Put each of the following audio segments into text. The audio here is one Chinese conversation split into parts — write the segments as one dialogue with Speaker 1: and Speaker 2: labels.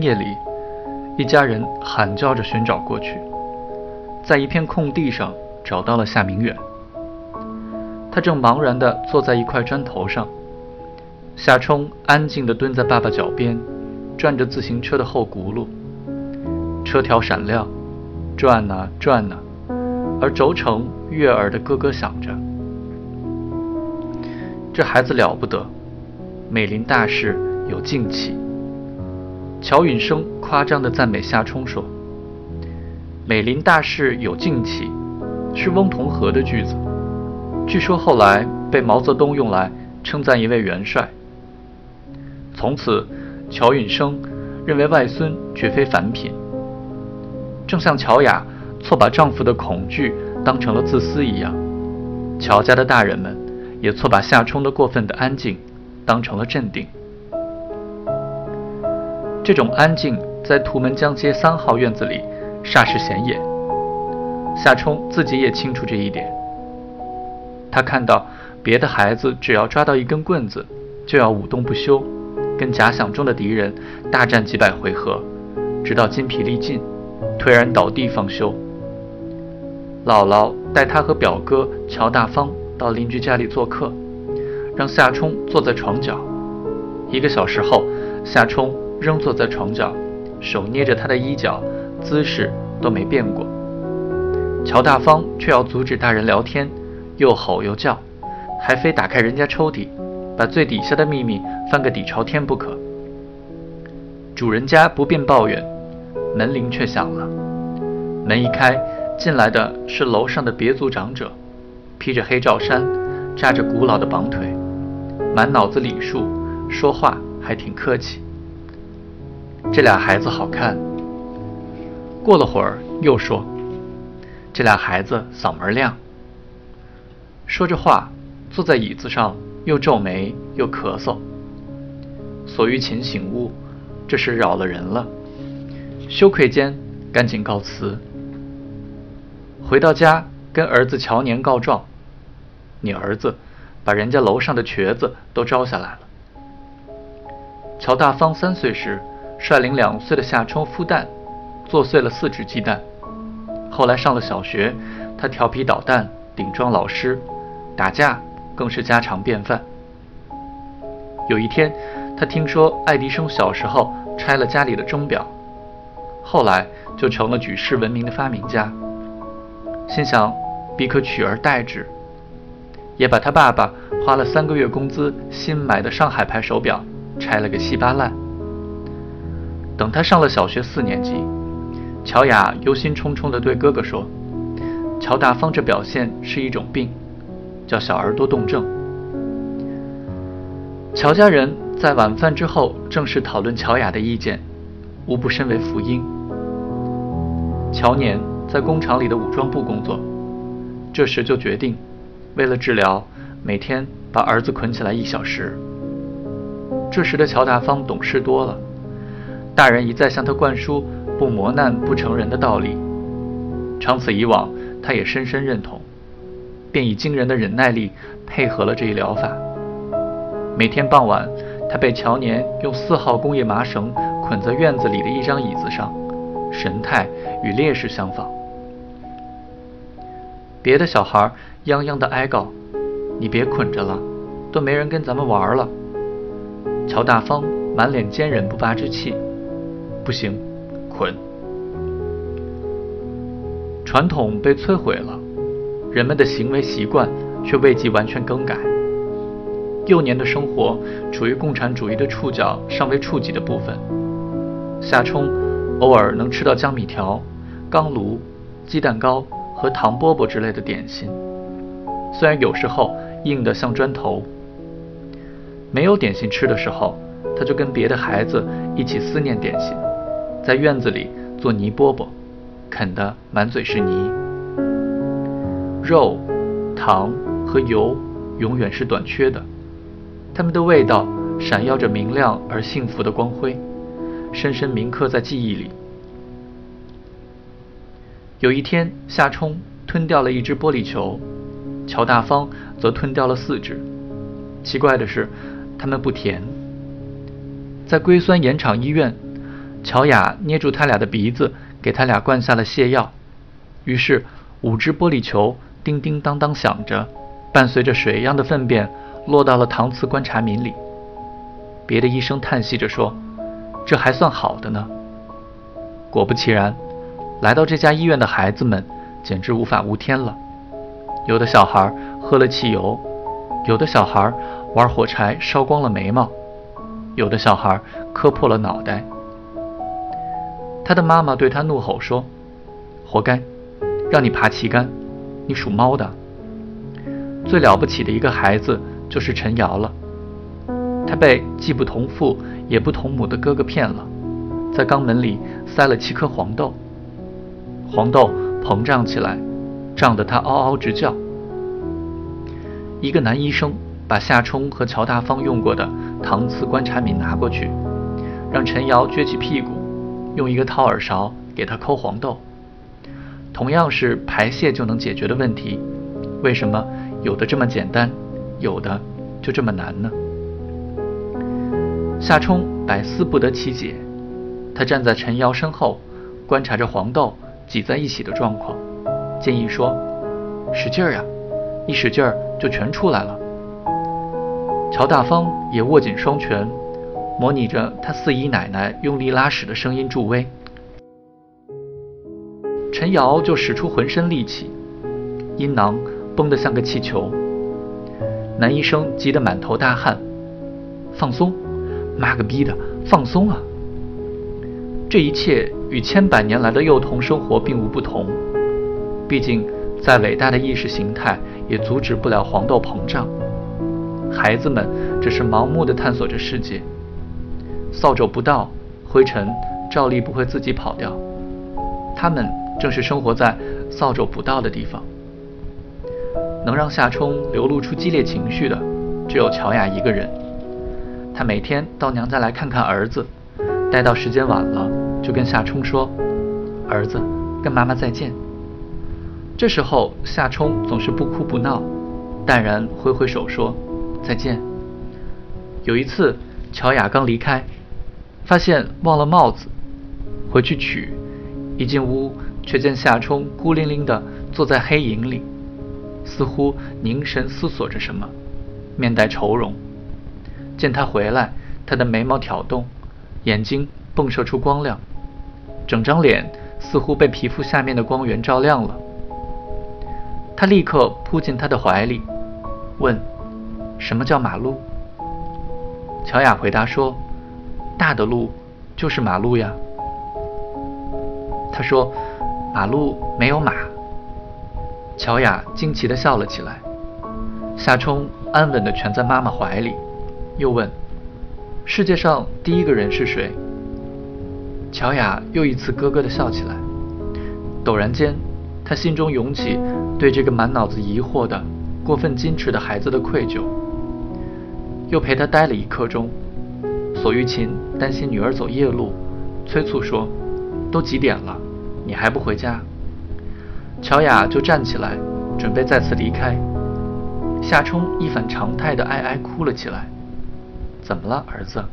Speaker 1: 夜里，一家人喊叫着寻找过去，在一片空地上找到了夏明远。他正茫然地坐在一块砖头上，夏冲安静地蹲在爸爸脚边，转着自行车的后轱辘，车条闪亮，转呐转呐，而轴承悦耳的咯咯响着。这孩子了不得，美林大事有静气。乔允生夸张地赞美夏冲说：“美林大事有静气，是翁同龢的句子。”据说后来被毛泽东用来称赞一位元帅。从此，乔允生认为外孙绝非凡品。正像乔雅错把丈夫的恐惧当成了自私一样，乔家的大人们也错把夏冲的过分的安静当成了镇定。这种安静在图门江街三号院子里煞是显眼。夏冲自己也清楚这一点。他看到别的孩子只要抓到一根棍子，就要舞动不休，跟假想中的敌人大战几百回合，直到筋疲力尽，颓然倒地方休。姥姥带他和表哥乔大方到邻居家里做客，让夏冲坐在床角。一个小时后，夏冲仍坐在床角，手捏着他的衣角，姿势都没变过。乔大方却要阻止大人聊天。又吼又叫，还非打开人家抽屉，把最底下的秘密翻个底朝天不可。主人家不便抱怨，门铃却响了。门一开，进来的是楼上的别族长者，披着黑罩衫，扎着古老的绑腿，满脑子礼数，说话还挺客气。这俩孩子好看。过了会儿，又说：“这俩孩子嗓门亮。”说着话，坐在椅子上，又皱眉又咳嗽。索玉琴醒悟，这是扰了人了，羞愧间赶紧告辞。回到家，跟儿子乔年告状：“你儿子把人家楼上的瘸子都招下来了。”乔大方三岁时，率领两岁的夏冲孵蛋，做碎了四只鸡蛋。后来上了小学，他调皮捣蛋，顶撞老师。打架更是家常便饭。有一天，他听说爱迪生小时候拆了家里的钟表，后来就成了举世闻名的发明家。心想，必可取而代之，也把他爸爸花了三个月工资新买的上海牌手表拆了个稀巴烂。等他上了小学四年级，乔雅忧心忡忡地对哥哥说：“乔大方这表现是一种病。”叫小儿多动症。乔家人在晚饭之后正式讨论乔雅的意见，无不深为福音。乔年在工厂里的武装部工作，这时就决定，为了治疗，每天把儿子捆起来一小时。这时的乔大方懂事多了，大人一再向他灌输不磨难不成人的道理，长此以往，他也深深认同。便以惊人的忍耐力配合了这一疗法。每天傍晚，他被乔年用四号工业麻绳捆在院子里的一张椅子上，神态与烈士相仿。别的小孩泱泱的哀告：“你别捆着了，都没人跟咱们玩了。”乔大方满脸坚忍不拔之气：“不行，捆。”传统被摧毁了。人们的行为习惯却未及完全更改。幼年的生活处于共产主义的触角尚未触及的部分。夏冲偶尔能吃到江米条、钢炉、鸡蛋糕和糖饽饽之类的点心，虽然有时候硬得像砖头。没有点心吃的时候，他就跟别的孩子一起思念点心，在院子里做泥饽饽，啃得满嘴是泥。肉、糖和油永远是短缺的，它们的味道闪耀着明亮而幸福的光辉，深深铭刻在记忆里。有一天，夏冲吞掉了一只玻璃球，乔大方则吞掉了四只。奇怪的是，它们不甜。在硅酸盐厂医院，乔雅捏住他俩的鼻子，给他俩灌下了泻药。于是，五只玻璃球叮叮当当响着，伴随着水一样的粪便落到了搪瓷观察皿里。别的医生叹息着说：“这还算好的呢。”果不其然，来到这家医院的孩子们简直无法无天了。有的小孩喝了汽油，有的小孩玩火柴烧光了眉毛，有的小孩磕破了脑袋。他的妈妈对他怒吼说：“活该，让你爬旗杆，你属猫的。”最了不起的一个孩子就是陈瑶了，他被既不同父也不同母的哥哥骗了，在肛门里塞了七颗黄豆，黄豆膨胀起来，胀得他嗷嗷直叫。一个男医生把夏冲和乔大方用过的搪瓷观察皿拿过去，让陈瑶撅起屁股。用一个掏耳勺给他抠黄豆，同样是排泄就能解决的问题，为什么有的这么简单，有的就这么难呢？夏冲百思不得其解，他站在陈瑶身后，观察着黄豆挤在一起的状况，建议说：“使劲儿呀，一使劲儿就全出来了。”乔大方也握紧双拳。模拟着他四姨奶奶用力拉屎的声音助威，陈瑶就使出浑身力气，阴囊绷得像个气球。男医生急得满头大汗，放松，妈个逼的，放松啊！这一切与千百年来的幼童生活并无不同，毕竟再伟大的意识形态也阻止不了黄豆膨胀。孩子们只是盲目的探索着世界。扫帚不到，灰尘照例不会自己跑掉。他们正是生活在扫帚不到的地方。能让夏冲流露出激烈情绪的，只有乔雅一个人。她每天到娘家来看看儿子，待到时间晚了，就跟夏冲说：“儿子，跟妈妈再见。”这时候夏冲总是不哭不闹，淡然挥挥手说：“再见。”有一次，乔雅刚离开。发现忘了帽子，回去取。一进屋，却见夏冲孤零零地坐在黑影里，似乎凝神思索着什么，面带愁容。见他回来，他的眉毛挑动，眼睛迸射出光亮，整张脸似乎被皮肤下面的光源照亮了。他立刻扑进他的怀里，问：“什么叫马路？”乔雅回答说。大的路就是马路呀。他说：“马路没有马。”乔雅惊奇地笑了起来。夏冲安稳地蜷在妈妈怀里，又问：“世界上第一个人是谁？”乔雅又一次咯咯地笑起来。陡然间，他心中涌起对这个满脑子疑惑的、过分矜持的孩子的愧疚，又陪他待了一刻钟。索玉琴担心女儿走夜路，催促说：“都几点了，你还不回家？”乔雅就站起来，准备再次离开。夏冲一反常态的哀哀哭了起来。“怎么了，儿子？”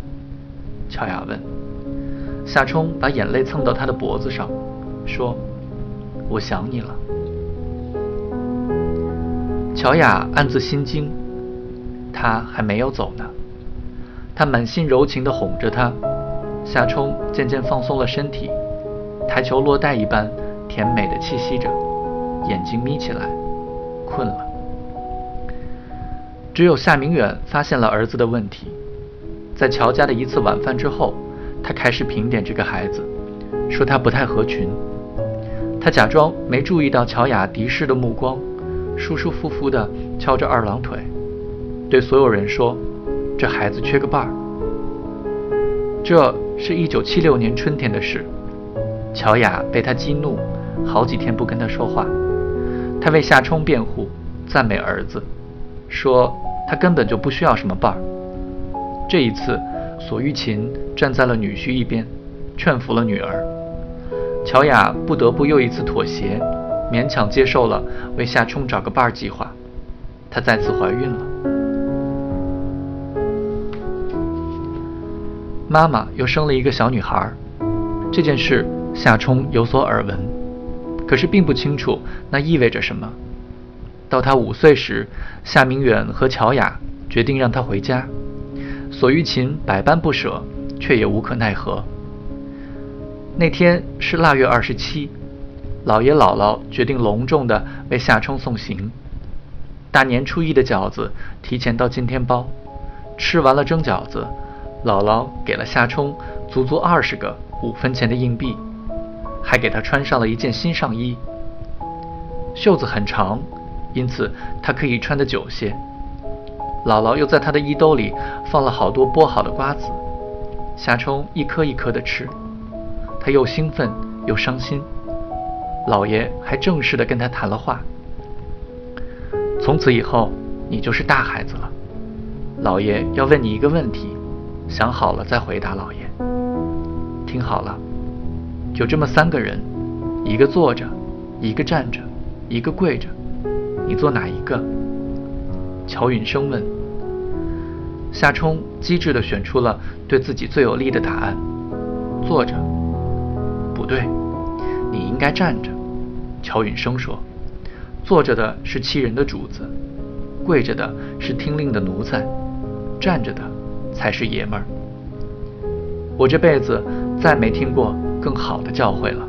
Speaker 1: 乔雅问。夏冲把眼泪蹭到他的脖子上，说：“我想你了。”乔雅暗自心惊，他还没有走呢。他满心柔情地哄着她，夏冲渐渐放松了身体，台球落袋一般甜美的气息着，眼睛眯起来，困了。只有夏明远发现了儿子的问题，在乔家的一次晚饭之后，他开始评点这个孩子，说他不太合群。他假装没注意到乔雅敌视的目光，舒舒服服地敲着二郎腿，对所有人说。这孩子缺个伴儿。这是一九七六年春天的事。乔雅被他激怒，好几天不跟他说话。他为夏冲辩护，赞美儿子，说他根本就不需要什么伴儿。这一次，索玉琴站在了女婿一边，劝服了女儿。乔雅不得不又一次妥协，勉强接受了为夏冲找个伴儿计划。她再次怀孕了。妈妈又生了一个小女孩，这件事，夏冲有所耳闻，可是并不清楚那意味着什么。到他五岁时，夏明远和乔雅决定让他回家，索玉琴百般不舍，却也无可奈何。那天是腊月二十七，姥爷姥姥决定隆重的为夏冲送行。大年初一的饺子提前到今天包，吃完了蒸饺子，姥姥给了夏冲足足二十个五分钱的硬币，还给他穿上了一件新上衣，袖子很长。因此，他可以穿得久些。姥姥又在他的衣兜里放了好多剥好的瓜子，夏冲一颗一颗地吃，他又兴奋又伤心。老爷还正式地跟他谈了话：“从此以后，你就是大孩子了。老爷要问你一个问题，想好了再回答。老爷，听好了，就这么三个人，一个坐着，一个站着，一个跪着。”你坐哪一个？乔允生问。夏冲机智地选出了对自己最有利的答案：坐着。不对，你应该站着。乔允生说：“坐着的是欺人的主子，跪着的是听令的奴才，站着的才是爷们儿。”我这辈子再没听过更好的教诲了。